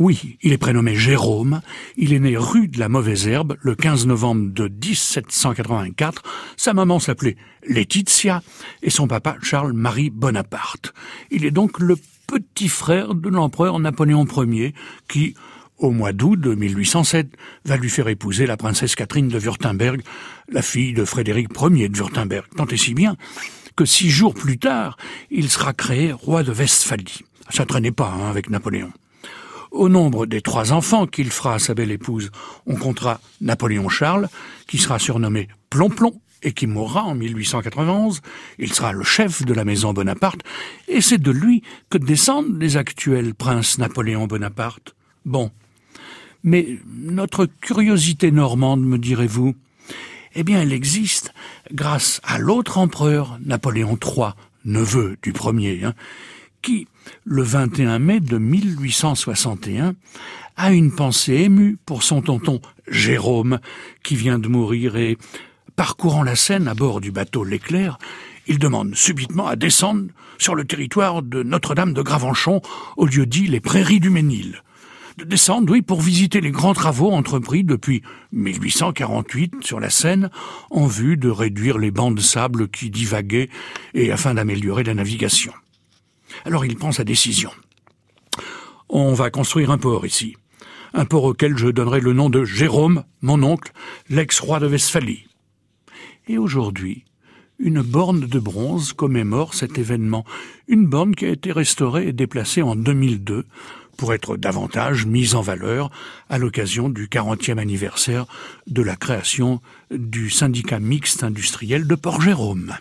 Oui, il est prénommé Jérôme, il est né rue de la Mauvaise Herbe le 15 novembre de 1784, sa maman s'appelait Laetitia et son papa Charles-Marie Bonaparte. Il est donc le petit frère de l'empereur Napoléon Ier qui, au mois d'août de 1807, va lui faire épouser la princesse Catherine de Württemberg, la fille de Frédéric Ier de Württemberg. Tant et si bien que six jours plus tard, il sera créé roi de Westphalie. Ça traînait pas hein, avec Napoléon. Au nombre des trois enfants qu'il fera à sa belle épouse, on comptera Napoléon Charles, qui sera surnommé Plomplon et qui mourra en 1891. Il sera le chef de la maison Bonaparte, et c'est de lui que descendent les actuels princes Napoléon Bonaparte. Bon. Mais notre curiosité normande, me direz-vous, eh bien, elle existe grâce à l'autre empereur, Napoléon III, neveu du premier, hein, qui, le 21 mai de 1861, a une pensée émue pour son tonton Jérôme, qui vient de mourir et, parcourant la Seine à bord du bateau L'Éclair, il demande subitement à descendre sur le territoire de Notre-Dame de Gravenchon, au lieu dit les Prairies du Ménil de descendre, oui, pour visiter les grands travaux entrepris depuis 1848 sur la Seine en vue de réduire les bancs de sable qui divaguaient et afin d'améliorer la navigation. Alors il prend sa décision. On va construire un port ici, un port auquel je donnerai le nom de Jérôme, mon oncle, l'ex-roi de Westphalie. Et aujourd'hui, une borne de bronze commémore cet événement, une borne qui a été restaurée et déplacée en 2002 pour être davantage mise en valeur à l'occasion du 40e anniversaire de la création du syndicat mixte industriel de Port-Jérôme.